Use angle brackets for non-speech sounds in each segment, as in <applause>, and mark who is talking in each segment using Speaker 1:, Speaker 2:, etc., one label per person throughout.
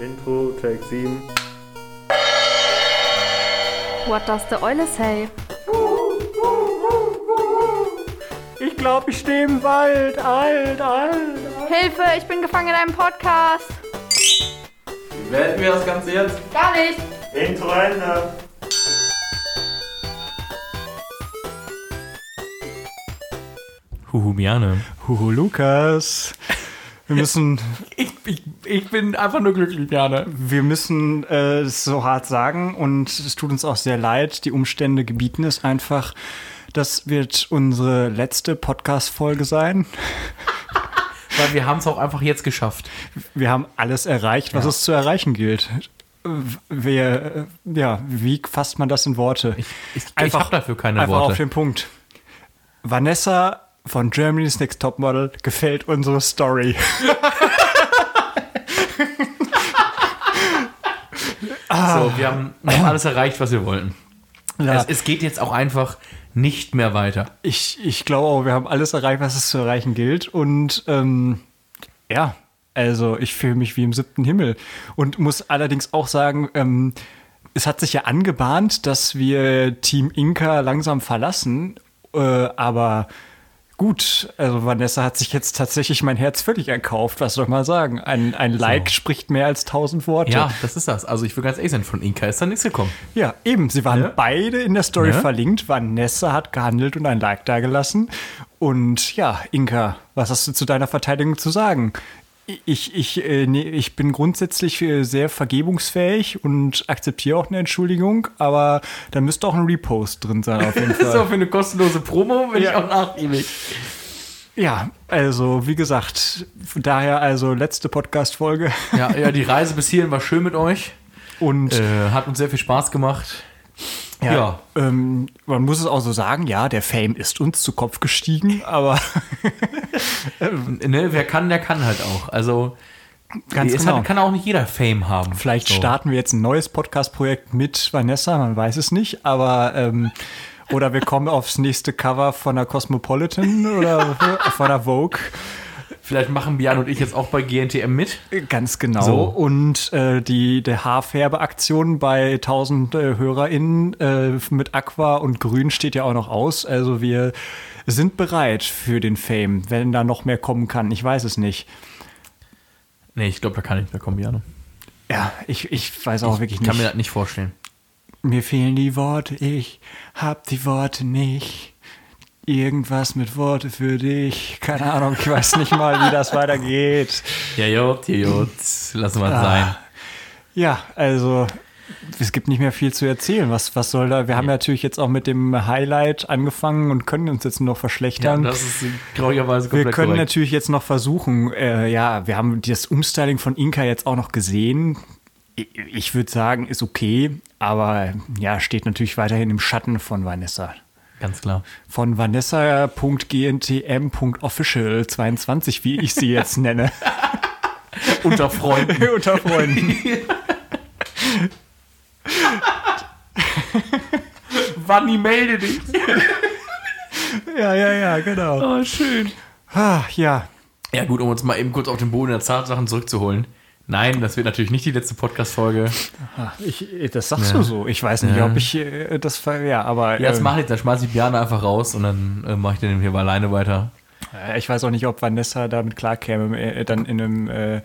Speaker 1: Intro, Take 7.
Speaker 2: What does the Eule say?
Speaker 1: Ich glaube, ich stehe im Wald. Alt, alt, alt.
Speaker 2: Hilfe, ich bin gefangen in einem Podcast.
Speaker 3: Wie beenden wir das Ganze jetzt?
Speaker 2: Gar nicht.
Speaker 1: Intro Ende.
Speaker 3: Huhu, Miane.
Speaker 4: Huhu, Lukas. Wir müssen,
Speaker 3: Ich, ich, bin einfach nur glücklich, Miane.
Speaker 4: wir müssen äh, es so hart sagen und es tut uns auch sehr leid. Die Umstände gebieten es einfach. Das wird unsere letzte Podcast-Folge sein. <laughs>
Speaker 3: Weil wir haben es auch einfach jetzt geschafft.
Speaker 4: Wir haben alles erreicht, was
Speaker 3: Ja.
Speaker 4: es zu erreichen gilt. Wir, ja, wie fasst man das in Worte?
Speaker 3: Ich, ich, ich habe dafür keine
Speaker 4: einfach auf
Speaker 3: Worte.
Speaker 4: den Punkt. Vanessa von Germany's Next Topmodel gefällt unsere Story. <laughs>
Speaker 3: So, wir haben, wir haben alles erreicht, was wir wollten.
Speaker 4: Ja.
Speaker 3: Es, es geht jetzt auch einfach nicht mehr weiter.
Speaker 4: Ich, ich glaube auch, wir haben alles erreicht, was es zu erreichen gilt. Und ähm, ja, also ich fühle mich wie im siebten Himmel. Und muss allerdings auch sagen, ähm, es hat sich ja angebahnt, dass wir Team Inka langsam verlassen. Äh, aber gut, also Vanessa hat sich jetzt tatsächlich mein Herz völlig erkauft. Was soll man sagen? Ein, ein Like spricht mehr als tausend Worte.
Speaker 3: Ja, das ist das. Also ich will ganz ehrlich sein, von Inka ist da nichts gekommen.
Speaker 4: Ja, eben. Sie waren
Speaker 3: Ja.
Speaker 4: beide in der Story
Speaker 3: Ja.
Speaker 4: verlinkt. Vanessa hat gehandelt und ein Like dagelassen. Und ja, Inka, was hast du zu deiner Verteidigung zu sagen? Ich, ich, äh, nee, ich bin grundsätzlich äh, sehr vergebungsfähig und akzeptiere auch eine Entschuldigung, aber da müsste auch ein Repost drin sein auf jeden <laughs>
Speaker 3: Das ist
Speaker 4: Fall.
Speaker 3: auch für eine kostenlose Promo, bin
Speaker 4: Ja.
Speaker 3: ich auch nachgiebig.
Speaker 4: ja, also wie gesagt, daher also letzte Podcast-Folge
Speaker 3: Ja, ja, die Reise bis hierhin war schön mit euch.
Speaker 4: und
Speaker 3: Äh, hat uns sehr viel Spaß gemacht. Ja.
Speaker 4: Ähm, man muss es auch so sagen, ja, der Fame ist uns zu Kopf gestiegen, aber <laughs>
Speaker 3: Ne, wer kann, der kann halt auch. Also
Speaker 4: Ganz
Speaker 3: es
Speaker 4: genau.
Speaker 3: hat, kann auch nicht jeder Fame haben.
Speaker 4: Vielleicht
Speaker 3: So.
Speaker 4: starten wir jetzt ein neues Podcast-Projekt mit Vanessa, man weiß es nicht, aber ähm, oder wir kommen aufs nächste Cover von der Cosmopolitan oder <laughs> von der Vogue.
Speaker 3: Vielleicht machen Bian und ich jetzt auch bei GNTM mit.
Speaker 4: Ganz genau.
Speaker 3: So.
Speaker 4: Und äh, die der Haarfärbeaktion bei 1000 äh, HörerInnen äh, mit Aqua und Grün steht ja auch noch aus. Also wir sind bereit für den Fame, wenn da noch mehr kommen kann. Ich weiß es nicht.
Speaker 3: Nee, ich glaube, da kann ich nicht mehr kommen, Biane.
Speaker 4: Ja, ich, ich weiß auch wirklich
Speaker 3: Ich kann
Speaker 4: nicht.
Speaker 3: mir das nicht vorstellen.
Speaker 4: Mir fehlen die Worte, ich hab die Worte nicht. Irgendwas mit Worte für dich. Keine Ahnung, ich weiß nicht mal, wie das weitergeht.
Speaker 3: Ja, jut, ja, jut. Lassen wir es
Speaker 4: Ah.
Speaker 3: sein.
Speaker 4: Ja, also es gibt nicht mehr viel zu erzählen. Was, was soll da? Wir haben natürlich jetzt auch mit dem Highlight angefangen und können uns jetzt noch
Speaker 3: Ja,
Speaker 4: verschlechtern.
Speaker 3: das ist traurigerweise
Speaker 4: wir
Speaker 3: komplett
Speaker 4: können
Speaker 3: korrekt.
Speaker 4: natürlich jetzt noch versuchen, äh, ja, wir haben das Umstyling von Inka jetzt auch noch gesehen. Ich, ich würde sagen, ist okay, aber ja, steht natürlich weiterhin im Schatten von Vanessa.
Speaker 3: Ganz klar.
Speaker 4: von vanessa.gntm.official22, wie ich sie jetzt nenne. <laughs>
Speaker 3: Unter Freunden. <laughs>
Speaker 4: Unter Freunden. <laughs>
Speaker 3: Wanni, melde dich.
Speaker 4: Ja, ja, ja, genau.
Speaker 3: Oh, schön.
Speaker 4: Ah, ja,
Speaker 3: Ja, gut, um uns mal eben kurz auf den Boden der Tatsachen zurückzuholen. Nein, das wird natürlich nicht die letzte Podcast-Folge.
Speaker 4: ich, das sagst
Speaker 3: Ja.
Speaker 4: du so. Ich weiß nicht,
Speaker 3: Ja.
Speaker 4: ob ich äh, das ja, aber
Speaker 3: Ja, das
Speaker 4: ähm,
Speaker 3: mache ich, dann schmeiße ich Biane einfach raus und dann äh, mache ich den hier mal alleine weiter.
Speaker 4: ich weiß auch nicht, ob Vanessa damit klarkäme, äh, dann in einem äh,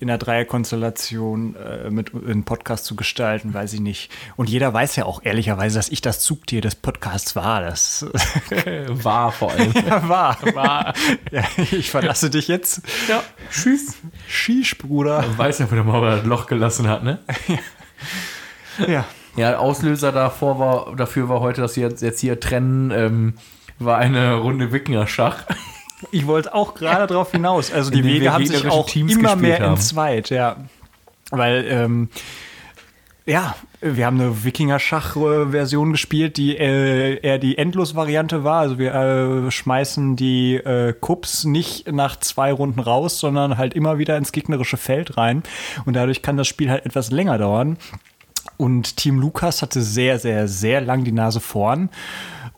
Speaker 4: in einer Dreierkonstellation äh, mit einen Podcast zu gestalten, weiß ich nicht. Und jeder weiß ja auch ehrlicherweise, dass ich das Zugtier des Podcasts war. Das <laughs>
Speaker 3: War vor allem. <laughs>
Speaker 4: war. war. <laughs> Ja, ich verlasse dich jetzt.
Speaker 3: ja, tschüss.
Speaker 4: Shish, Bruder.
Speaker 3: Weiß ja, wo der Mauer das Loch gelassen hat, ne?
Speaker 4: Ja.
Speaker 3: Ja, Auslöser davor war, dafür war heute, dass wir jetzt, jetzt hier trennen, ähm, war eine Runde Wikinger-Schach.
Speaker 4: Ich wollte auch gerade darauf hinaus. Also die Wege haben sich auch
Speaker 3: Teams
Speaker 4: immer mehr
Speaker 3: haben.
Speaker 4: entzweit, ja. Weil, ähm, ja, wir haben eine Wikinger-Schach-Version gespielt, die äh, eher die Endlos-Variante war. Also wir äh, schmeißen die äh, Kups nicht nach zwei Runden raus, sondern halt immer wieder ins gegnerische Feld rein. Und dadurch kann das Spiel halt etwas länger dauern. Und Team Lukas hatte sehr, sehr, sehr lang die Nase vorn.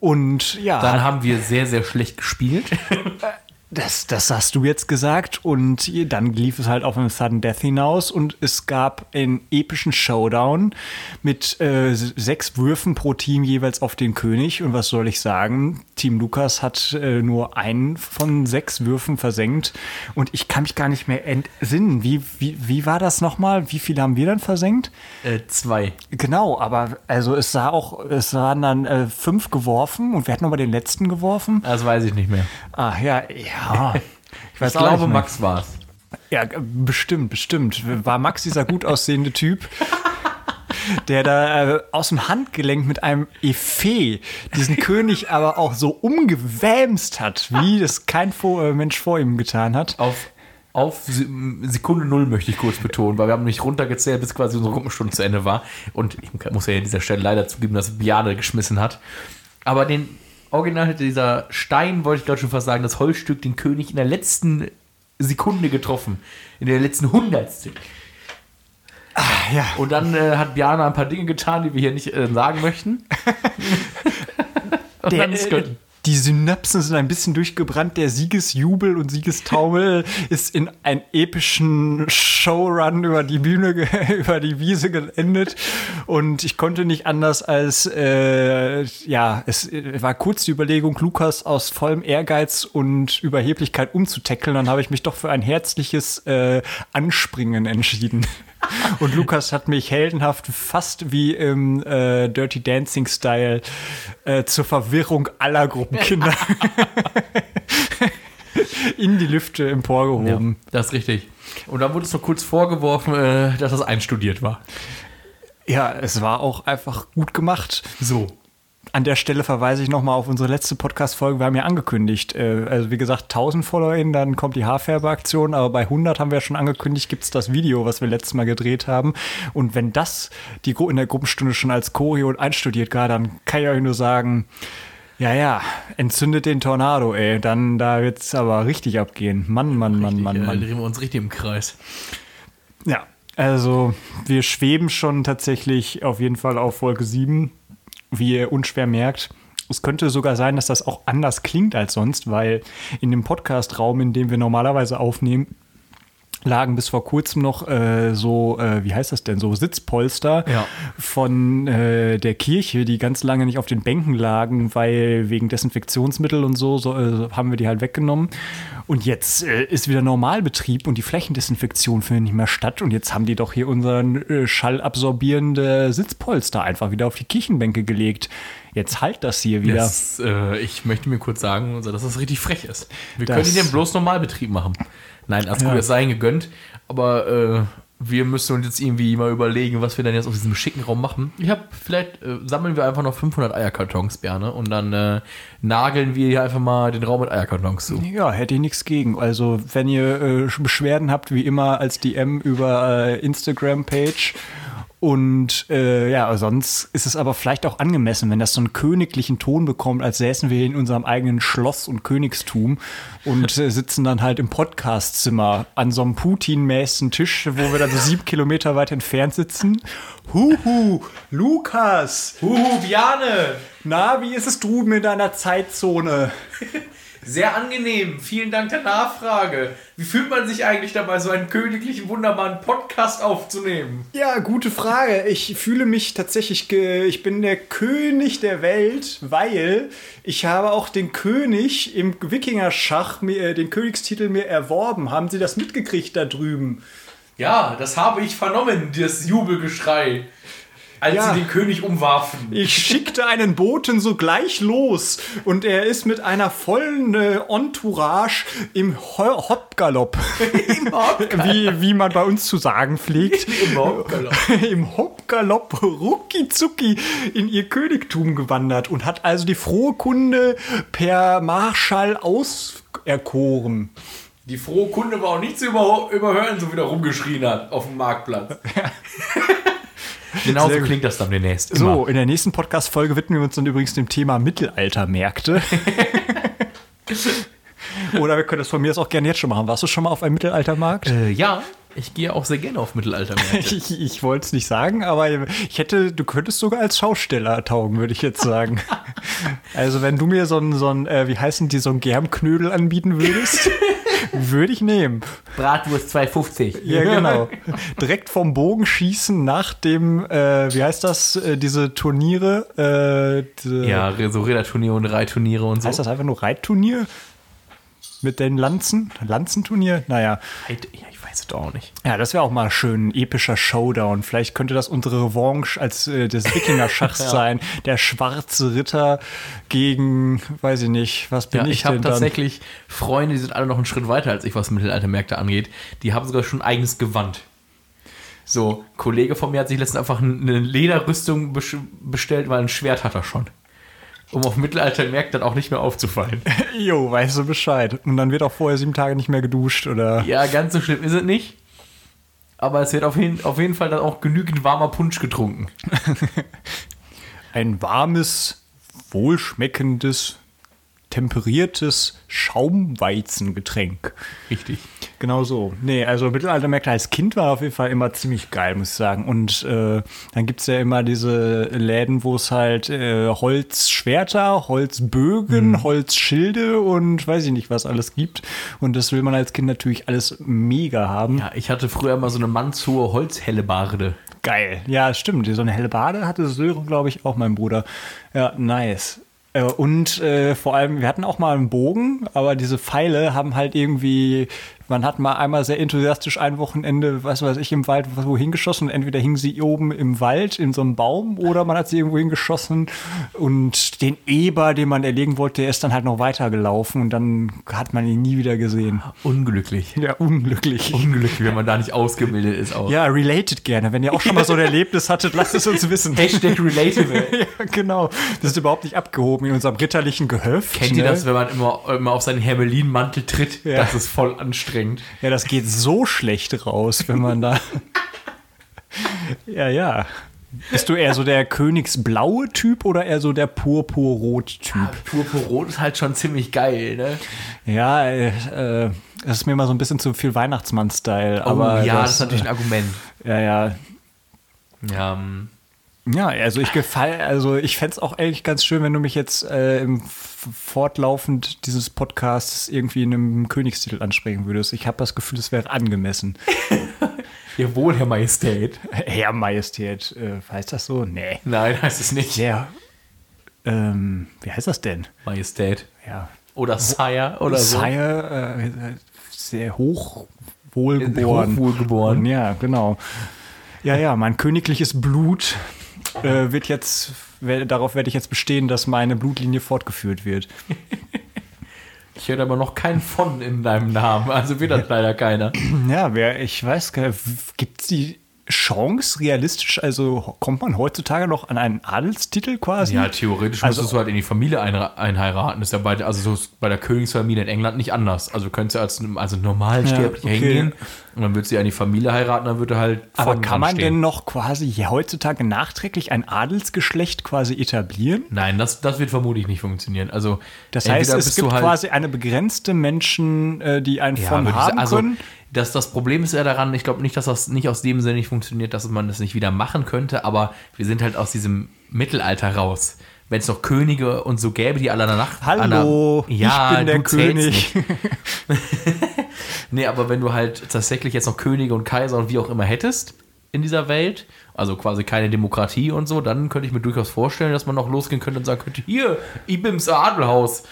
Speaker 4: Und ja,
Speaker 3: Dann haben wir sehr, sehr schlecht gespielt. <laughs>
Speaker 4: Das, das hast du jetzt gesagt und dann lief es halt auf einen Sudden Death hinaus und es gab einen epischen Showdown mit äh, sechs Würfen pro Team jeweils auf den König und was soll ich sagen, Team Lukas hat äh, nur einen von sechs Würfen versenkt und ich kann mich gar nicht mehr entsinnen. Wie, wie, wie war das nochmal? Wie viele haben wir dann versenkt?
Speaker 3: Äh, zwei.
Speaker 4: Genau, aber also es sah auch, es waren dann äh, fünf geworfen und wer hat nochmal den letzten geworfen?
Speaker 3: Das weiß ich nicht mehr.
Speaker 4: Ah, ja, ja.
Speaker 3: Ich, weiß ich glaube, Max war es.
Speaker 4: Ja, bestimmt, bestimmt. War Max dieser gut aussehende Typ? <laughs> der da äh, aus dem Handgelenk mit einem Effet diesen König aber auch so umgewämst hat, wie das kein vor, äh, Mensch vor ihm getan hat.
Speaker 3: Auf, auf Sekunde Null möchte ich kurz betonen, weil wir haben nicht runtergezählt, bis quasi unsere Gruppenstunde zu Ende war. Und ich muss ja an dieser Stelle leider zugeben, dass Biane geschmissen hat. Aber den Original hätte dieser Stein, wollte ich gerade schon fast sagen, das Holzstück den König in der letzten Sekunde getroffen. In der letzten Hundertstel.
Speaker 4: Ah, ja.
Speaker 3: Und dann äh, hat Biana ein paar Dinge getan, die wir hier nicht äh, sagen möchten. <laughs>
Speaker 4: der, äh, die Synapsen sind ein bisschen durchgebrannt. Der Siegesjubel und Siegestaumel <laughs> ist in einen epischen Showrun über die Bühne, <laughs> über die Wiese geendet. Und ich konnte nicht anders als, äh, ja, es war kurz die Überlegung, Lukas aus vollem Ehrgeiz und Überheblichkeit umzutackeln. Dann habe ich mich doch für ein herzliches äh, Anspringen entschieden. <laughs> Und Lukas hat mich heldenhaft fast wie im äh, Dirty Dancing Style äh, zur Verwirrung aller Gruppenkinder <laughs> in die Lüfte emporgehoben.
Speaker 3: Ja, das ist richtig. Und dann wurde es noch kurz vorgeworfen, äh, dass das einstudiert war.
Speaker 4: Ja, es war auch einfach gut gemacht.
Speaker 3: So.
Speaker 4: An der Stelle verweise ich nochmal auf unsere letzte Podcast-Folge. Wir haben ja angekündigt, äh, also wie gesagt, 1000 FollowerInnen, dann kommt die Haarfärbeaktion, aber bei 100 haben wir schon angekündigt, gibt es das Video, was wir letztes Mal gedreht haben. Und wenn das die in der Gruppenstunde schon als Choreo und einstudiert war, dann kann ich euch nur sagen, ja, ja, entzündet den Tornado, ey. Dann, da wird's aber richtig abgehen. Mann, Mann, Mann,
Speaker 3: richtig,
Speaker 4: Mann, Mann.
Speaker 3: Dann drehen wir uns richtig im Kreis.
Speaker 4: Ja, also wir schweben schon tatsächlich auf jeden Fall auf Folge 7 wie ihr unschwer merkt. Es könnte sogar sein, dass das auch anders klingt als sonst, weil in dem Podcast-Raum, in dem wir normalerweise aufnehmen, lagen bis vor kurzem noch äh, so, äh, wie heißt das denn, so Sitzpolster
Speaker 3: ja.
Speaker 4: von äh, der Kirche, die ganz lange nicht auf den Bänken lagen, weil wegen Desinfektionsmittel und so, so äh, haben wir die halt weggenommen. Und jetzt äh, ist wieder Normalbetrieb und die Flächendesinfektion findet nicht mehr statt. Und jetzt haben die doch hier unseren äh, schallabsorbierende Sitzpolster einfach wieder auf die Kirchenbänke gelegt. Jetzt halt das hier wieder.
Speaker 3: Das, ich möchte mir kurz sagen, also, dass das richtig frech ist. Wir das können die denn bloß Normalbetrieb machen. Nein, alles ja. sei gegönnt. Aber äh, wir müssen uns jetzt irgendwie mal überlegen, was wir dann jetzt auf diesem schicken Raum machen. Ich habe, vielleicht äh, sammeln wir einfach noch 500 Eierkartons, Berne, und dann äh, nageln wir hier einfach mal den Raum mit Eierkartons zu.
Speaker 4: Ja, hätte ich nichts gegen. Also, wenn ihr äh, Beschwerden habt, wie immer als DM über äh, Instagram-Page und äh, ja, sonst ist es aber vielleicht auch angemessen, wenn das so einen königlichen Ton bekommt, als säßen wir in unserem eigenen Schloss und Königstum und äh, sitzen dann halt im Podcastzimmer an so einem Putin-mäßigen Tisch, wo wir dann so sieben Kilometer weit entfernt sitzen. Huhu, Lukas!
Speaker 3: Huhu, Biane!
Speaker 4: Na, wie ist es drüben in deiner Zeitzone? <laughs>
Speaker 3: Sehr angenehm. Vielen Dank der Nachfrage. Wie fühlt man sich eigentlich dabei, so einen königlichen, wunderbaren Podcast aufzunehmen?
Speaker 4: Ja, gute Frage. Ich fühle mich tatsächlich, ich bin der König der Welt, weil ich habe auch den König im Wikingerschach, äh, den Königstitel mir erworben. Haben Sie das mitgekriegt da drüben?
Speaker 3: Ja, das habe ich vernommen, das Jubelgeschrei als ja. sie den König umwarfen.
Speaker 4: Ich schickte einen Boten sogleich los und er ist mit einer vollen äh, Entourage im Ho Hopgalopp. <laughs> Wie, wie man bei uns zu sagen pflegt. <laughs>
Speaker 3: Im Hopgalopp. <laughs>
Speaker 4: Im Hopgalopp rucki zucki in ihr Königtum gewandert und hat also die frohe Kunde per Marschall auserkoren.
Speaker 3: Die frohe Kunde war auch nicht zu überhören, so wie er rumgeschrien hat auf dem Marktplatz. Ja. Genau so klingt das dann demnächst.
Speaker 4: Immer. So, in der nächsten Podcast-Folge widmen wir uns dann übrigens dem Thema Mittelaltermärkte. <laughs> Oder wir können das von mir aus auch gerne jetzt schon machen. Warst du schon mal auf einem Mittelaltermarkt?
Speaker 3: Äh, ja, ich gehe auch sehr gerne auf Mittelaltermärkte. <laughs>
Speaker 4: ich ich wollte es nicht sagen, aber ich hätte, du könntest sogar als Schausteller taugen, würde ich jetzt sagen. <laughs> Also wenn du mir so ein, so ein äh, wie heißen die, so ein Germknödel anbieten würdest, würde ich nehmen.
Speaker 3: Bratwurst 2,50.
Speaker 4: Ja, <laughs> genau. Direkt vom Bogen schießen nach dem, äh, wie heißt das, äh, diese Turniere? Äh,
Speaker 3: Ja, so Räderturniere und Reitturniere und so.
Speaker 4: Heißt das einfach nur Reitturnier? Mit den Lanzen? Lanzenturnier? Naja.
Speaker 3: Reit- Ja, ich weiß es auch nicht.
Speaker 4: Ja, das wäre auch mal schön ein epischer Showdown. Vielleicht könnte das unsere Revanche als äh, des Wikinger-Schachs <laughs>
Speaker 3: Ja.
Speaker 4: sein. Der schwarze Ritter gegen, weiß ich nicht, was bin
Speaker 3: Ja,
Speaker 4: ich,
Speaker 3: ich habe
Speaker 4: denn dann?
Speaker 3: tatsächlich Freunde, die sind alle noch einen Schritt weiter als ich, was Mittelaltermärkte angeht. Die haben sogar schon ein eigenes Gewand. So, ein Kollege von mir hat sich letztens einfach eine Lederrüstung bestellt, weil ein Schwert hat er schon. Um auf Mittelaltermärkten dann auch nicht mehr aufzufallen. <laughs>
Speaker 4: Jo, weißt du Bescheid. Und dann wird auch vorher sieben Tage nicht mehr geduscht oder.
Speaker 3: Ja, ganz so schlimm ist es nicht. Aber es wird auf jeden, auf jeden Fall dann auch genügend warmer Punsch getrunken. <laughs>
Speaker 4: Ein warmes, wohlschmeckendes, temperiertes Schaumweizengetränk.
Speaker 3: Richtig.
Speaker 4: Genau so. Nee, also Mittelaltermärkte als Kind war auf jeden Fall immer ziemlich geil, muss ich sagen. Und äh, dann gibt es ja immer diese Läden, wo es halt äh, Holzschwerter, Holzbögen, Holzschilde und weiß ich nicht, was alles gibt. Und das will man als Kind natürlich alles mega haben.
Speaker 3: Ja, ich hatte früher mal so eine mannshohe Holzhellebarde.
Speaker 4: Geil. Ja, stimmt. So eine helle Bade hatte Sören, glaube ich, auch mein Bruder. Ja, nice. Äh, Und äh, vor allem, wir hatten auch mal einen Bogen, aber diese Pfeile haben halt irgendwie, man hat mal einmal sehr enthusiastisch ein Wochenende, was weiß ich, im Wald wohin geschossen. Entweder hingen sie oben im Wald in so einem Baum oder man hat sie irgendwo hingeschossen und den Eber, den man erlegen wollte, der ist dann halt noch weitergelaufen und dann hat man ihn nie wieder gesehen.
Speaker 3: Unglücklich.
Speaker 4: Ja, unglücklich.
Speaker 3: Unglücklich, wenn man da nicht ausgebildet ist auch.
Speaker 4: Ja, related gerne. Wenn ihr auch schon mal so ein Erlebnis hattet, lasst es uns wissen.
Speaker 3: Hashtag relatable. <laughs>
Speaker 4: Ja, genau. Das ist überhaupt nicht abgehoben in unserem ritterlichen Gehöft.
Speaker 3: Kennt ihr
Speaker 4: ne?
Speaker 3: das, wenn man immer, immer auf seinen Hermelinmantel tritt?
Speaker 4: Ja.
Speaker 3: Das ist voll anstrengend.
Speaker 4: Ja, das geht so schlecht raus, wenn man da. ja, ja. Bist du eher so der königsblaue Typ oder eher so der purpurrot-Typ?
Speaker 3: Purpurrot ist halt schon ziemlich geil, ne?
Speaker 4: Ja, äh, das ist mir mal so ein bisschen zu viel Weihnachtsmann-Style. aber
Speaker 3: oh, ja, das, ist natürlich ein Argument.
Speaker 4: Ja, ja.
Speaker 3: Ja, ähm,
Speaker 4: Ja, also ich gefall, also ich fände es auch ehrlich ganz schön, wenn du mich jetzt äh, im fortlaufend dieses Podcasts irgendwie in einem Königstitel ansprechen würdest. Ich habe das Gefühl, es wäre angemessen. <laughs>
Speaker 3: jawohl, Herr Majestät.
Speaker 4: Herr Majestät, äh, heißt das so? Nee.
Speaker 3: Nein, heißt es nicht.
Speaker 4: Sehr, ähm, wie heißt das denn?
Speaker 3: Majestät.
Speaker 4: Ja,
Speaker 3: Oder Sire oder so.
Speaker 4: Sire, äh, sehr hoch wohlgeboren.
Speaker 3: Hochwohlgeboren.
Speaker 4: Ja, genau. Ja, ja, mein königliches Blut äh, wird jetzt, wer- darauf werde ich jetzt bestehen, dass meine Blutlinie fortgeführt wird. <laughs>
Speaker 3: Ich höre aber noch kein von in deinem Namen, also wird das <laughs> leider keiner.
Speaker 4: Ja, wer, ich weiß gar nicht, gibt es die Chance realistisch, also kommt man heutzutage noch an einen Adelstitel quasi?
Speaker 3: Ja, theoretisch
Speaker 4: Also-
Speaker 3: müsstest du halt in die Familie ein, einheiraten. Das ist ja bei, also so bei der Königsfamilie in England nicht anders. Also du könntest ja als also Normalsterblicher
Speaker 4: Ja, okay.
Speaker 3: hingehen und dann würdest du ja in die Familie heiraten, dann würde halt
Speaker 4: Aber kann man
Speaker 3: anstehen.
Speaker 4: denn noch quasi ja, heutzutage nachträglich ein Adelsgeschlecht quasi etablieren?
Speaker 3: Nein, das, das wird vermutlich nicht funktionieren. Also
Speaker 4: Das heißt, es gibt
Speaker 3: halt-
Speaker 4: quasi eine begrenzte Menschen, äh, die einen
Speaker 3: Ja,
Speaker 4: von haben
Speaker 3: also
Speaker 4: können.
Speaker 3: Das, das Problem ist ja daran, ich glaube nicht, dass das nicht aus dem Sinne nicht funktioniert, dass man das nicht wieder machen könnte, aber wir sind halt aus diesem Mittelalter raus. Wenn es noch Könige und so gäbe, die alle danach.
Speaker 4: Hallo,
Speaker 3: ja,
Speaker 4: ich bin der König. <laughs>
Speaker 3: nee, aber wenn du halt tatsächlich jetzt noch Könige und Kaiser und wie auch immer hättest in dieser Welt, also quasi keine Demokratie und so, dann könnte ich mir durchaus vorstellen, dass man noch losgehen könnte und sagen könnte, hier, Ibims Adelhaus.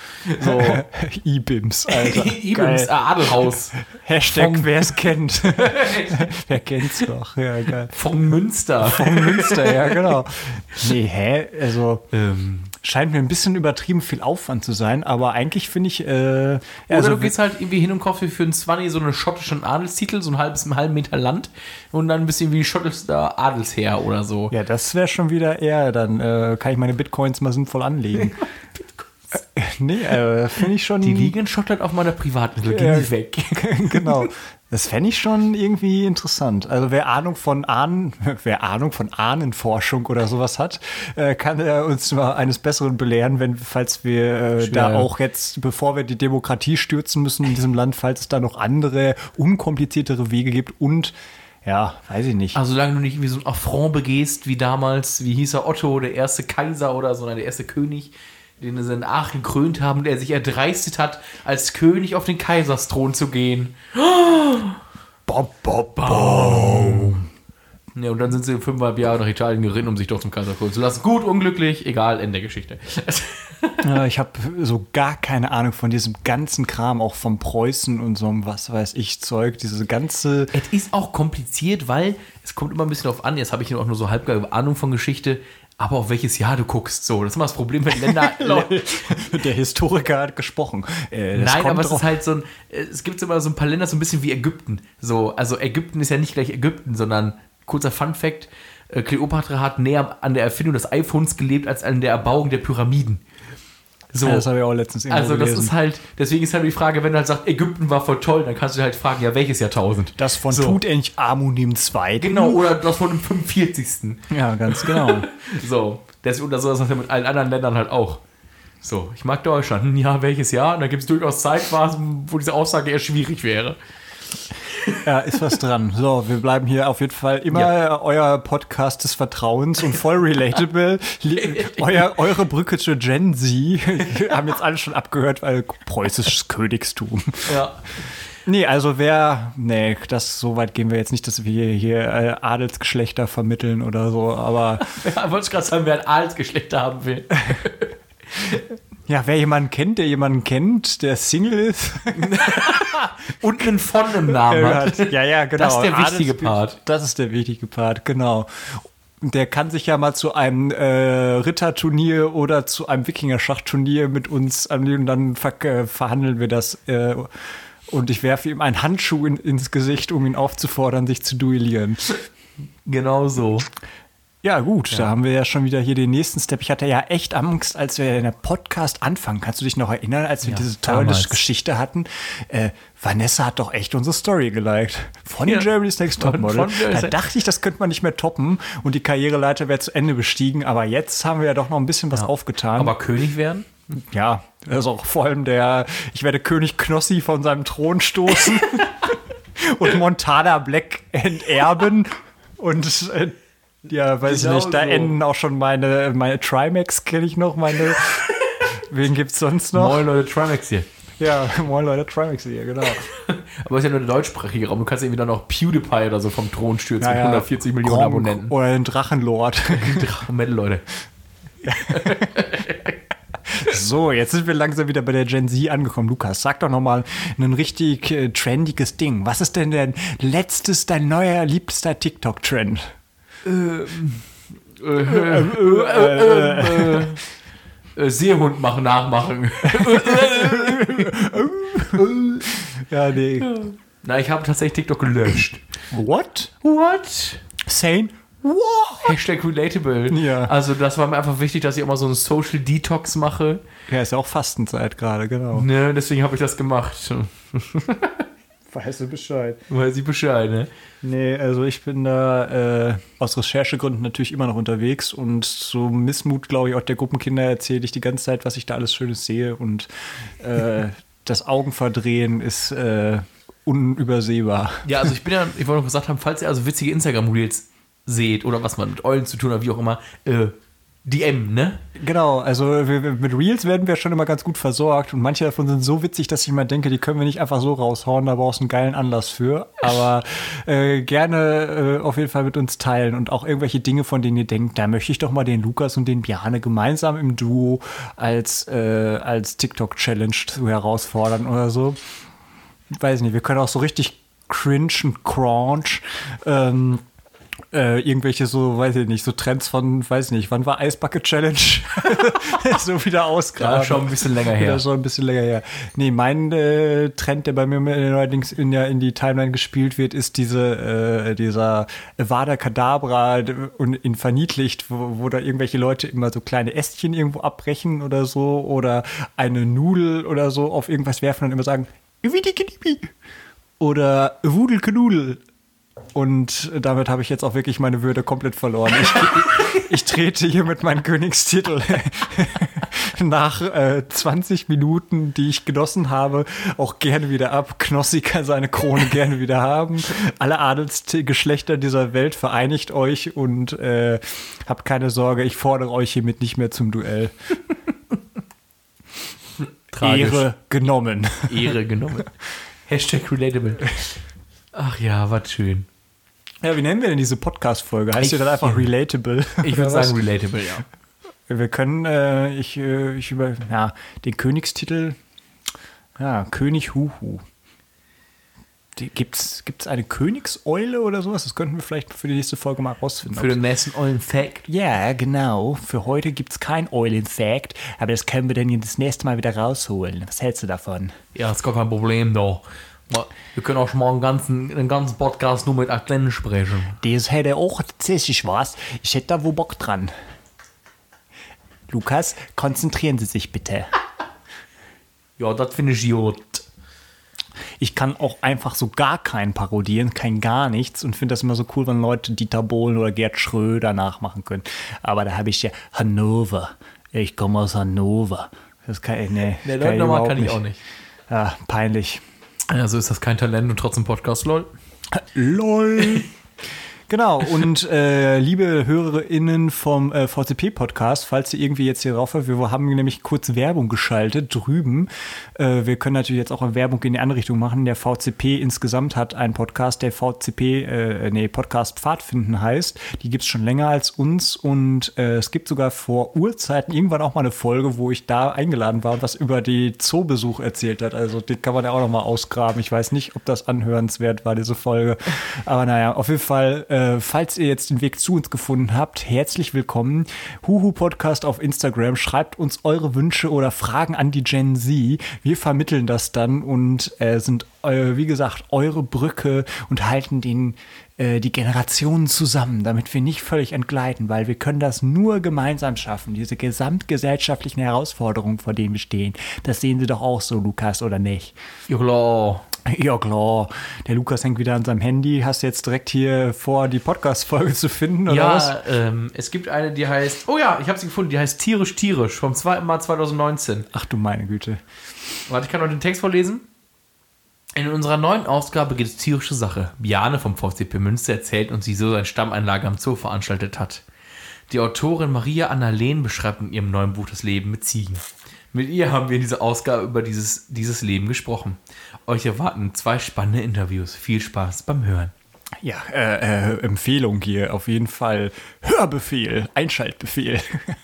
Speaker 3: So, <laughs>
Speaker 4: Ibims, Alter. <laughs>
Speaker 3: Ibims. Adelhaus. <laughs>
Speaker 4: Hashtag, wer es kennt. wer kennt's doch? Ja, geil.
Speaker 3: Von Münster.
Speaker 4: Von Münster, ja, genau. Nee, hä? Also,
Speaker 3: Ähm,
Speaker 4: scheint mir ein bisschen übertrieben viel Aufwand zu sein, aber eigentlich finde ich, äh, ja,
Speaker 3: Oder
Speaker 4: also,
Speaker 3: du gehst halt irgendwie hin und kaufst für einen Zwanni so einen schottischen Adelstitel, so ein halbes, einen halben Meter Land und dann bist du irgendwie schottischer Adelsherr oder so.
Speaker 4: ja, das wäre schon wieder eher, dann äh, kann ich meine Bitcoins mal sinnvoll anlegen. <laughs> Äh, nee, äh, finde ich schon.
Speaker 3: Die liegen in Schottland auf meiner Privatinsel, gehen
Speaker 4: Ja.
Speaker 3: sie weg. <laughs>
Speaker 4: genau. Das fände ich schon irgendwie interessant. Also wer Ahnung von Ahnen, <laughs> wer Ahnung von Ahnenforschung oder sowas hat, äh, kann er uns mal eines Besseren belehren, wenn, falls wir äh, da auch jetzt, bevor wir die Demokratie stürzen müssen in diesem Land, falls es da noch andere, unkompliziertere Wege gibt und ja, weiß ich nicht.
Speaker 3: Also solange du nicht wie so ein Affront begehst, wie damals, wie hieß er Otto, der erste Kaiser oder so, der erste König, den sie in Aachen gekrönt haben, der sich erdreistet hat, als König auf den Kaisersthron zu gehen.
Speaker 4: Bob, Bob, Bob.
Speaker 3: Ja, und dann sind sie fünfeinhalb Jahre nach Italien geritten, um sich doch zum Kaiser krönen zu lassen. Gut, unglücklich, egal, Ende der Geschichte. <laughs>
Speaker 4: Ja, ich habe so gar keine Ahnung von diesem ganzen Kram, auch vom Preußen und so einem, was weiß ich, Zeug, diese ganze.
Speaker 3: es ist auch kompliziert, weil es kommt immer ein bisschen drauf an. Jetzt habe ich auch nur so halb Ahnung von Geschichte, aber auf welches Jahr du guckst. So, das ist immer das Problem, wenn Länder. <laughs> <laughs>
Speaker 4: Der Historiker hat gesprochen. Äh,
Speaker 3: Nein, aber es
Speaker 4: drauf-
Speaker 3: ist halt so ein, es gibt immer so ein paar Länder so ein bisschen wie Ägypten. So, also Ägypten ist ja nicht gleich Ägypten, sondern kurzer Fun Fact, äh, Kleopatra hat näher an der Erfindung des iPhones gelebt als an der Erbauung der Pyramiden. So.
Speaker 4: Ja, das habe ich auch letztens irgendwo
Speaker 3: also das
Speaker 4: gelesen.
Speaker 3: ist halt, deswegen ist halt die Frage, wenn du halt sagst, Ägypten war voll toll, dann kannst du halt fragen, ja, welches Jahrtausend?
Speaker 4: das von
Speaker 3: so.
Speaker 4: Tutanchamun II.
Speaker 3: Genau, oder das von dem 45.
Speaker 4: Ja, ganz genau. <laughs>
Speaker 3: So, das, und so ist das ja mit allen anderen Ländern halt auch. So, ich mag Deutschland. Hm, Ja, welches Jahr? Und da gibt es durchaus Zeitphasen, wo diese Aussage eher schwierig wäre.
Speaker 4: Ja, ist was dran. So, wir bleiben hier auf jeden Fall immer
Speaker 3: Ja.
Speaker 4: euer Podcast des Vertrauens und voll relatable. <laughs> Euer, eure Brücke zur Gen Z. <laughs> Haben jetzt alle schon abgehört, weil preußisches Königstum.
Speaker 3: Ja.
Speaker 4: Nee, also wer, nee, das, so weit gehen wir jetzt nicht, dass wir hier äh, Adelsgeschlechter vermitteln oder so, aber <laughs>
Speaker 3: ja wollte ich gerade sagen, wer ein Adelsgeschlechter haben will.
Speaker 4: Ja, wer jemanden kennt, der jemanden kennt, der Single ist, <laughs>
Speaker 3: Und einen von im Namen hat.
Speaker 4: ja, ja, genau.
Speaker 3: Das ist der wichtige Part.
Speaker 4: Das ist der wichtige Part, genau. Der kann sich ja mal zu einem äh, Ritterturnier oder zu einem Wikinger-Schachturnier mit uns annehmen, dann ver äh, verhandeln wir das. Äh, und ich werfe ihm einen Handschuh in, ins Gesicht, um ihn aufzufordern, sich zu duellieren.
Speaker 3: Genau so.
Speaker 4: Ja, gut, da haben wir ja schon wieder hier den nächsten Step. Ich hatte ja echt Angst, als wir in der Podcast anfangen. Kannst du dich noch erinnern, als wir
Speaker 3: Ja,
Speaker 4: diese tolle
Speaker 3: damals.
Speaker 4: Geschichte hatten? Äh, Vanessa hat doch echt unsere Story geliked. Von
Speaker 3: Ja.
Speaker 4: Germany's Next Topmodel. Da dachte ich, das könnte man nicht mehr toppen und die Karriereleiter wäre zu Ende bestiegen. Aber jetzt haben wir ja doch noch ein bisschen was aufgetan.
Speaker 3: Aber König werden?
Speaker 4: ja, also auch vor allem der, ich werde König Knossi von seinem Thron stoßen <laughs> und Montana Black enterben und äh, ja, weiß
Speaker 3: Genau
Speaker 4: ich nicht, da
Speaker 3: so.
Speaker 4: enden auch schon meine, meine Trimax kenne ich noch, meine, <laughs> wen gibt's sonst noch?
Speaker 3: Moin Leute, Trimax hier.
Speaker 4: Ja, <laughs> moin Leute, Trimax hier, genau. <laughs>
Speaker 3: Aber ist ja nur der deutschsprachige Raum. Du kannst irgendwie dann noch PewDiePie oder so vom Thron stürzen
Speaker 4: Ja,
Speaker 3: mit
Speaker 4: ja.
Speaker 3: 140 Millionen
Speaker 4: Gronk
Speaker 3: Abonnenten.
Speaker 4: Oder den Drachenlord.
Speaker 3: Metal, Leute.
Speaker 4: So, jetzt sind wir langsam wieder bei der Gen Z angekommen. Lukas, sag doch noch mal ein richtig äh, trendiges Ding. Was ist denn dein letztes, dein neuer, liebster TikTok-Trend?
Speaker 3: Äh, Seehund machen, nachmachen.
Speaker 4: Ja, nee.
Speaker 3: Na, ich habe tatsächlich TikTok gelöscht.
Speaker 4: What?
Speaker 3: What?
Speaker 4: Sane? What?
Speaker 3: Hashtag relatable.
Speaker 4: Ja.
Speaker 3: Also das war mir einfach wichtig, dass ich immer so einen Social Detox mache.
Speaker 4: Ja, ist ja auch Fastenzeit gerade, genau.
Speaker 3: Ne, deswegen habe ich das gemacht.
Speaker 4: Weißt du Bescheid.
Speaker 3: Weiß ich Bescheid, ne?
Speaker 4: Nee, also ich bin da äh, aus Recherchegründen natürlich immer noch unterwegs und so Missmut, glaube ich, auch der Gruppenkinder erzähle ich die ganze Zeit, was ich da alles Schönes sehe und äh, <laughs> das Augenverdrehen ist äh, unübersehbar.
Speaker 3: Ja, also ich bin ja, ich wollte noch gesagt haben, falls ihr also witzige Instagram-Reels seht oder was man mit Eulen zu tun hat, wie auch immer, äh, DM, ne?
Speaker 4: Genau, also wir, mit Reels werden wir schon immer ganz gut versorgt und manche davon sind so witzig, dass ich mal denke, die können wir nicht einfach so raushauen, da brauchst du einen geilen Anlass für. Aber <laughs> äh, gerne äh, auf jeden Fall mit uns teilen und auch irgendwelche Dinge, von denen ihr denkt, da möchte ich doch mal den Lukas und den Bjane gemeinsam im Duo als, äh, als TikTok-Challenge zu herausfordern oder so. Weiß nicht, wir können auch so richtig cringe und crunch. Ähm, äh, irgendwelche so, weiß ich nicht, so Trends von, weiß nicht, wann war Eisbucket Challenge? <laughs> so wieder ausgraben.
Speaker 3: Ja, schon ein bisschen länger her.
Speaker 4: Ja, schon ein bisschen länger her. Nee, mein äh, Trend, der bei mir allerdings in, der, in die Timeline gespielt wird, ist diese, äh, dieser Avada Kedavra und in verniedlicht, wo, wo da irgendwelche Leute immer so kleine Ästchen irgendwo abbrechen oder so oder eine Nudel oder so auf irgendwas werfen und immer sagen, Iwidikinibi oder Wudelknudel. Und damit habe ich jetzt auch wirklich meine Würde komplett verloren. Ich, <laughs> ich trete hier mit meinem Königstitel <laughs> nach äh, 20 Minuten, die ich genossen habe, auch gerne wieder ab. Knossi kann seine Krone <laughs> gerne wieder haben. Alle Adelsgeschlechter dieser Welt vereinigt euch und äh, habt keine Sorge, ich fordere euch hiermit nicht mehr zum Duell.
Speaker 3: Tragisch.
Speaker 4: Ehre genommen.
Speaker 3: Ehre genommen. Hashtag relatable. Ach ja, was schön.
Speaker 4: Ja, wie nennen wir denn diese Podcast-Folge? Heißt
Speaker 3: Ich-
Speaker 4: die dann einfach Relatable?
Speaker 3: Ich würde sagen relatable, ja.
Speaker 4: Wir können, äh, ich, äh, ich über, ja, den Königstitel, ja, König Huhu. Gibt's, gibt's eine Königseule oder sowas? Das könnten wir vielleicht für die nächste Folge mal rausfinden.
Speaker 3: Für den nächsten ollen Fact.
Speaker 4: ja, genau. Für heute gibt's kein Eulen-Fact, aber das können wir dann das nächste Mal wieder rausholen. Was hältst du davon?
Speaker 3: Ja, ist gar kein Problem da. Wir können auch schon mal einen ganzen, einen ganzen Podcast nur mit Aklen sprechen.
Speaker 4: Das hätte auch tatsächlich was. Ich hätte da wo Bock dran. Lukas, konzentrieren Sie sich bitte.
Speaker 3: Ja, das finde ich gut.
Speaker 4: Ich kann auch einfach so gar keinen parodieren, kein gar nichts und finde das immer so cool, wenn Leute Dieter Bohlen oder Gerd Schröder nachmachen können. Aber da habe ich ja Hannover. Ich komme aus Hannover. Das kann ich, nee,
Speaker 3: Der
Speaker 4: kann überhaupt
Speaker 3: kann ich
Speaker 4: nicht.
Speaker 3: auch nicht.
Speaker 4: Ja, peinlich.
Speaker 3: Ja, so ist das kein Talent und trotzdem Podcast, lol.
Speaker 4: LOL. <laughs> Genau, und äh, liebe HörerInnen vom äh, VCP-Podcast, falls ihr irgendwie jetzt hier rauf wir haben nämlich kurz Werbung geschaltet drüben. Äh, wir können natürlich jetzt auch Werbung in die andere Richtung machen. Der VCP insgesamt hat einen Podcast, der VCP, äh, nee, Podcast Pfadfinden heißt. Die gibt's schon länger als uns und äh, es gibt sogar vor Urzeiten irgendwann auch mal eine Folge, wo ich da eingeladen war und was über die Zoobesuch erzählt hat. Also den kann man ja auch noch mal ausgraben. Ich weiß nicht, ob das anhörenswert war, diese Folge. Aber naja, auf jeden Fall, äh, falls ihr jetzt den Weg zu uns gefunden habt, herzlich willkommen. Huhu Podcast auf Instagram. Schreibt uns eure Wünsche oder Fragen an die Gen Z. Wir vermitteln das dann und äh, sind, äh, wie gesagt, eure Brücke und halten den äh, die Generationen zusammen, damit wir nicht völlig entgleiten, weil wir können das nur gemeinsam schaffen, diese gesamtgesellschaftlichen Herausforderungen, vor denen wir stehen. Das sehen Sie doch auch so, Lukas, oder nicht?
Speaker 3: Ja. <laughs>
Speaker 4: Ja, klar. Der Lukas hängt wieder an seinem Handy. Hast du jetzt direkt hier vor, die Podcast-Folge zu finden, oder was?
Speaker 3: Ja, ähm, es gibt eine, die heißt, oh ja, ich habe sie gefunden, die heißt Tierisch Tierisch vom 2. März 2019.
Speaker 4: Ach du meine Güte.
Speaker 3: Warte, ich kann noch den Text vorlesen. In unserer neuen Ausgabe geht es tierische Sache. Biane vom VCP Münster erzählt uns, wie so sein Stammeinlager am Zoo veranstaltet hat. Die Autorin Maria Anna Lehn beschreibt in ihrem neuen Buch das Leben mit Ziegen. Mit ihr haben wir in dieser Ausgabe über dieses, dieses Leben gesprochen. Euch erwarten zwei spannende Interviews. Viel Spaß beim Hören.
Speaker 4: Ja, äh, äh, Empfehlung hier, auf jeden Fall. Hörbefehl, Einschaltbefehl.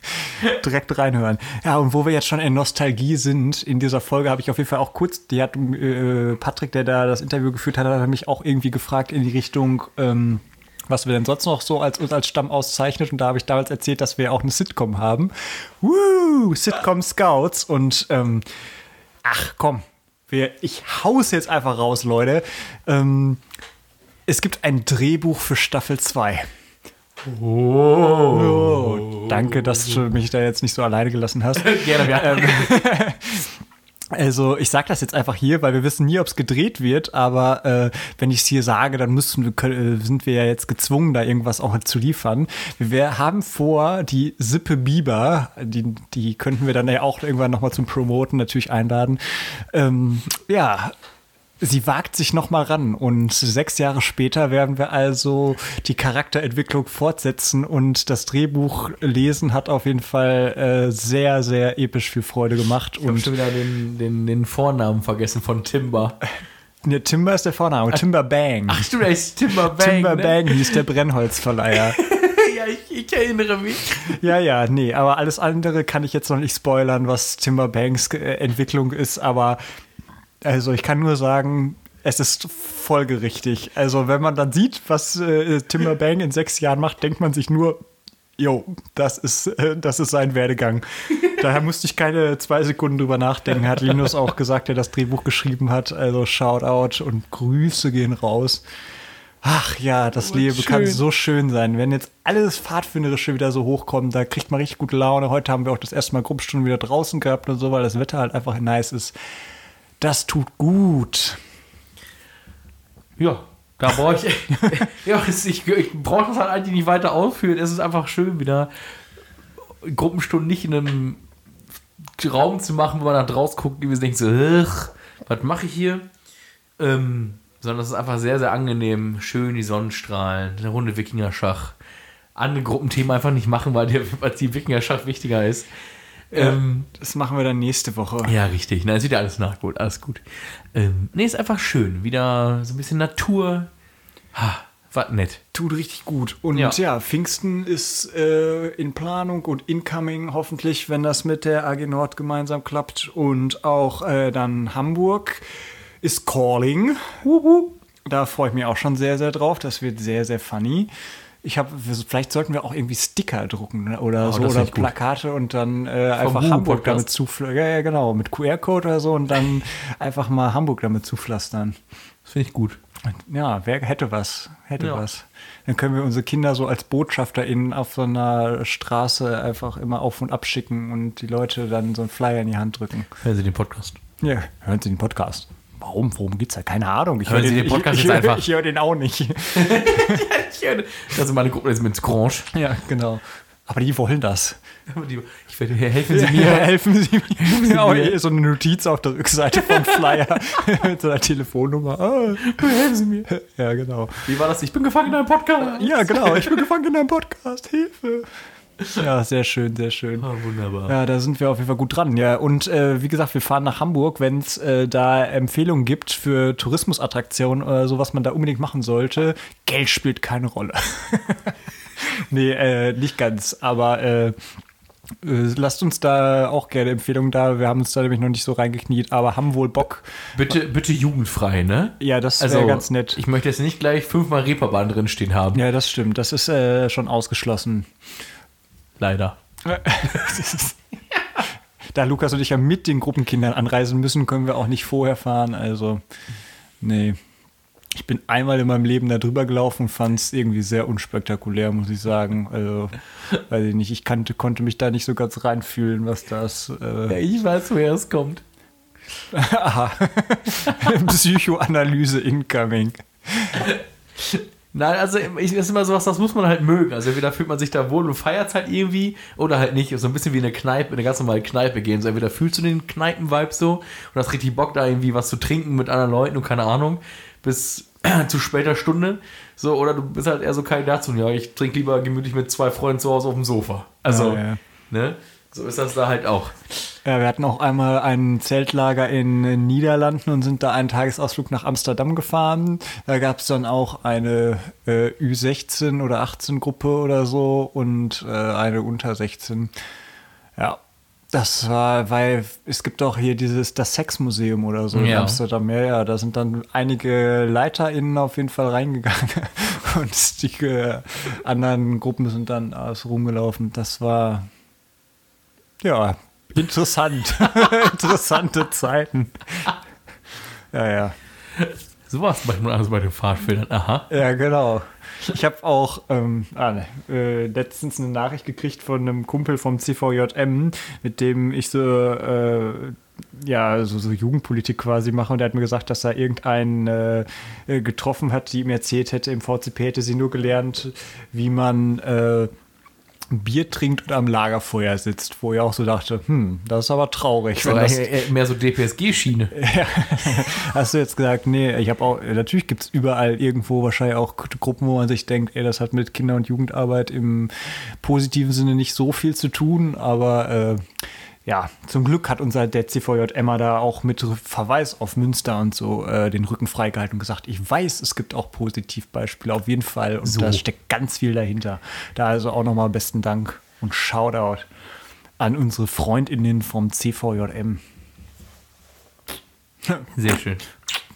Speaker 4: <laughs> Direkt reinhören. Ja, und wo wir jetzt schon in Nostalgie sind, in dieser Folge habe ich auf jeden Fall auch kurz, die hat äh, Patrick, der da das Interview geführt hat, hat mich auch irgendwie gefragt in die Richtung, ähm, was wir denn sonst noch so als uns als Stamm auszeichnet. Und da habe ich damals erzählt, dass wir auch eine Sitcom haben. Woo! Sitcom Scouts. Und ähm, ach komm, wir, ich hau's jetzt einfach raus, Leute. Ähm, es gibt ein Drehbuch für Staffel 2. Oh. Danke, dass du mich da jetzt nicht so alleine gelassen hast. <laughs>
Speaker 3: Gerne, ja.
Speaker 4: Also ich sage das jetzt einfach hier, weil wir wissen nie, ob es gedreht wird, aber äh, wenn ich es hier sage, dann müssen wir, können, sind wir ja jetzt gezwungen, da irgendwas auch zu liefern. Wir haben vor, die Sippe Biber, die, die könnten wir dann ja auch irgendwann nochmal zum Promoten natürlich einladen. Ähm, ja, Sie wagt sich noch mal ran und sechs Jahre später werden wir also die Charakterentwicklung fortsetzen und das Drehbuch lesen hat auf jeden Fall äh, sehr, sehr episch viel Freude gemacht.
Speaker 3: Ich habe schon wieder den, den, den Vornamen vergessen von Timber. <laughs>
Speaker 4: ne, Timber ist der Vorname, Timber Bang.
Speaker 3: Ach du, der ist Timber Bang.
Speaker 4: Timber
Speaker 3: ne?
Speaker 4: Bang hieß der Brennholzverleiher. <laughs>
Speaker 3: Ja, ich, ich erinnere mich.
Speaker 4: ja, ja, nee, aber alles andere kann ich jetzt noch nicht spoilern, was Timber Bangs äh, Entwicklung ist, aber also ich kann nur sagen, es ist folgerichtig. Also wenn man dann sieht, was äh, Timber Bang in sechs Jahren macht, denkt man sich nur, jo, das ist, äh, das ist sein Werdegang. <laughs> Daher musste ich keine zwei Sekunden drüber nachdenken. Hat Linus auch gesagt, der das Drehbuch geschrieben hat. Also Shoutout und Grüße gehen raus. Ach ja, das
Speaker 3: Oh,
Speaker 4: Leben
Speaker 3: schön.
Speaker 4: kann so schön sein. Wenn jetzt alles Pfadfinderische wieder so hochkommt, da kriegt man richtig gute Laune. Heute haben wir auch das erste Mal Gruppenstunden wieder draußen gehabt und so, weil das Wetter halt einfach nice ist. Das tut gut.
Speaker 3: Ja, da brauche ich. <laughs> <laughs> ja, ich, ich brauche das halt eigentlich nicht weiter ausführen. Es ist einfach schön, wieder Gruppenstunden nicht in einem Raum zu machen, wo man nach draußen guckt und denkt so, "Ugh, was mache ich hier? Ähm, sondern es ist einfach sehr, sehr angenehm. Schön die Sonnenstrahlen, eine Runde Wikinger-Schach. Andere Gruppenthemen einfach nicht machen, weil die, weil die Wikinger-Schach wichtiger ist. Ähm,
Speaker 4: Das machen wir dann nächste Woche.
Speaker 3: ja, richtig. Na, es sieht ja alles nachgeholt, alles gut. Ähm, nee, ist einfach schön. Wieder so ein bisschen Natur. Ha, was nett.
Speaker 4: Tut richtig gut. Und
Speaker 3: Ja.
Speaker 4: ja, Pfingsten ist äh, in Planung und incoming, hoffentlich, wenn das mit der AG Nord gemeinsam klappt. Und auch äh, dann Hamburg ist calling. Da freue ich mich auch schon sehr, sehr drauf. Das wird sehr, sehr funny. Ich habe, vielleicht sollten wir auch irgendwie Sticker drucken ne, oder
Speaker 3: Oh,
Speaker 4: so oder
Speaker 3: ich gut.
Speaker 4: Plakate und dann äh, einfach
Speaker 3: Huhu
Speaker 4: Hamburg
Speaker 3: Podcast.
Speaker 4: damit zupflastern. Ja, ja, genau, mit QR-Code oder so und dann <laughs> einfach mal Hamburg damit zupflastern.
Speaker 3: Das finde ich gut.
Speaker 4: Ja, wer hätte was, hätte
Speaker 3: Ja.
Speaker 4: was. Dann können wir unsere Kinder so als BotschafterInnen auf so einer Straße einfach immer auf und ab schicken und die Leute dann so einen Flyer in die Hand drücken.
Speaker 3: Hören Sie den Podcast.
Speaker 4: Ja, hören Sie den Podcast. Warum? Worum geht's da? Keine Ahnung. Ich
Speaker 3: Hören
Speaker 4: hör
Speaker 3: Sie den Podcast
Speaker 4: ich,
Speaker 3: jetzt
Speaker 4: ich,
Speaker 3: einfach.
Speaker 4: Ich höre den auch nicht. <laughs>
Speaker 3: Das ist meine Gruppe jetzt mit Grange.
Speaker 4: ja, genau. Aber die wollen das.
Speaker 3: Ich werde helfen Sie
Speaker 4: Ja, <laughs>
Speaker 3: mir.
Speaker 4: helfen Sie mir. Ja,
Speaker 3: mir.
Speaker 4: eh so eine Notiz auf der Rückseite vom Flyer <laughs> mit so einer Telefonnummer. Ah, helfen Sie mir. Ja, genau.
Speaker 3: Wie war das? Ich bin gefangen in einem Podcast.
Speaker 4: Ja, genau. Ich bin gefangen in einem Podcast. Hilfe. Ja, sehr schön, sehr schön.
Speaker 3: Ah, wunderbar.
Speaker 4: Ja, da sind wir auf jeden Fall gut dran. Ja, und äh, wie gesagt, wir fahren nach Hamburg, wenn es äh, da Empfehlungen gibt für Tourismusattraktionen oder so, was man da unbedingt machen sollte. Geld spielt keine Rolle. <laughs> nee, äh, nicht ganz. Aber äh, äh, lasst uns da auch gerne Empfehlungen da. Wir haben uns da nämlich noch nicht so reingekniet, aber haben wohl Bock.
Speaker 3: Bitte, bitte jugendfrei, ne?
Speaker 4: Ja, das wäre
Speaker 3: Also,
Speaker 4: ganz nett.
Speaker 3: Ich möchte jetzt nicht gleich fünfmal Reeperbahn drinstehen haben.
Speaker 4: ja, das stimmt. Das ist äh, schon ausgeschlossen.
Speaker 3: Leider. <laughs>
Speaker 4: da Lukas und ich ja mit den Gruppenkindern anreisen müssen, können wir auch nicht vorher fahren. Also, nee. Ich bin einmal in meinem Leben da drüber gelaufen und fand es irgendwie sehr unspektakulär, muss ich sagen. Also, weiß ich nicht, ich kannte, konnte mich da nicht so ganz reinfühlen, was das. Äh,
Speaker 3: ich weiß, woher es kommt. <laughs>
Speaker 4: aha. <laughs> Psychoanalyse incoming.
Speaker 3: Nein, also ich, das ist immer sowas, das muss man halt mögen. Also entweder fühlt man sich da wohl und feiert halt irgendwie oder halt nicht. So ein bisschen wie in eine Kneipe, in eine ganz normale Kneipe gehen. So entweder fühlst du den Kneipen-Vibe so und hast richtig Bock da irgendwie was zu trinken mit anderen Leuten und keine Ahnung, bis <clears throat> zu später Stunde. So, oder du bist halt eher so kein dazu. Ja, ich trinke lieber gemütlich mit zwei Freunden zu Hause auf dem Sofa. Also,
Speaker 4: Ja, ja.
Speaker 3: ne? So ist das da halt auch.
Speaker 4: Ja, wir hatten auch einmal ein Zeltlager in den Niederlanden und sind da einen Tagesausflug nach Amsterdam gefahren. Da gab es dann auch eine äh, Ü16 oder 18 Gruppe oder so und äh, eine unter 16. Ja, das war, weil es gibt auch hier dieses das Sexmuseum oder so in
Speaker 3: Ja.
Speaker 4: Amsterdam. Ja, ja, da sind dann einige LeiterInnen auf jeden Fall reingegangen <laughs> und die äh, anderen Gruppen sind dann aus rumgelaufen. Das war ja, interessant. <laughs> Interessante Zeiten. Ja, ja.
Speaker 3: So war es manchmal alles bei den Fahrtfeldern. Aha.
Speaker 4: Ja, genau. Ich habe auch ähm, ah, ne, äh, letztens eine Nachricht gekriegt von einem Kumpel vom CVJM, mit dem ich so, äh, ja, so, so Jugendpolitik quasi mache. Und der hat mir gesagt, dass er irgendeinen äh, äh, getroffen hat, die ihm erzählt hätte, im VCP hätte sie nur gelernt, wie man äh, Bier trinkt und am Lagerfeuer sitzt, wo ich auch so dachte, hm, das ist aber traurig.
Speaker 3: Das war
Speaker 4: das-
Speaker 3: eher mehr so DPSG-Schiene. <laughs>
Speaker 4: Hast du jetzt gesagt, nee, ich habe auch, natürlich gibt es überall irgendwo wahrscheinlich auch Gruppen, wo man sich denkt, ey, das hat mit Kinder- und Jugendarbeit im positiven Sinne nicht so viel zu tun, aber äh, ja, zum Glück hat unser der CVJ Emma da auch mit Verweis auf Münster und so äh, den Rücken freigehalten und gesagt, ich weiß, es gibt auch Positivbeispiele, auf jeden Fall. Und
Speaker 3: So.
Speaker 4: da steckt ganz viel dahinter. Da also auch nochmal besten Dank und Shoutout an unsere FreundInnen vom CVJM.
Speaker 3: Sehr schön.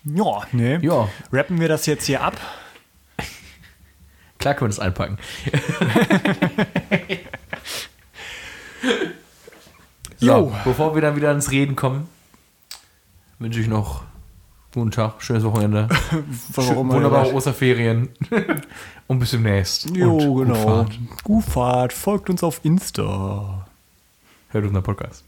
Speaker 4: Ja, ne?
Speaker 3: Ja.
Speaker 4: Rappen wir das jetzt hier ab?
Speaker 3: Klar können wir das einpacken. <laughs> so, bevor wir dann wieder ins Reden kommen, wünsche ich noch guten Tag, schönes Wochenende, <laughs>
Speaker 4: Warum
Speaker 3: wunderbare Osterferien <laughs> und bis demnächst.
Speaker 4: Jo,
Speaker 3: und
Speaker 4: genau.
Speaker 3: Gut Fahrt.
Speaker 4: Gut Fahrt. Folgt uns auf Insta.
Speaker 3: Hört unseren Podcast.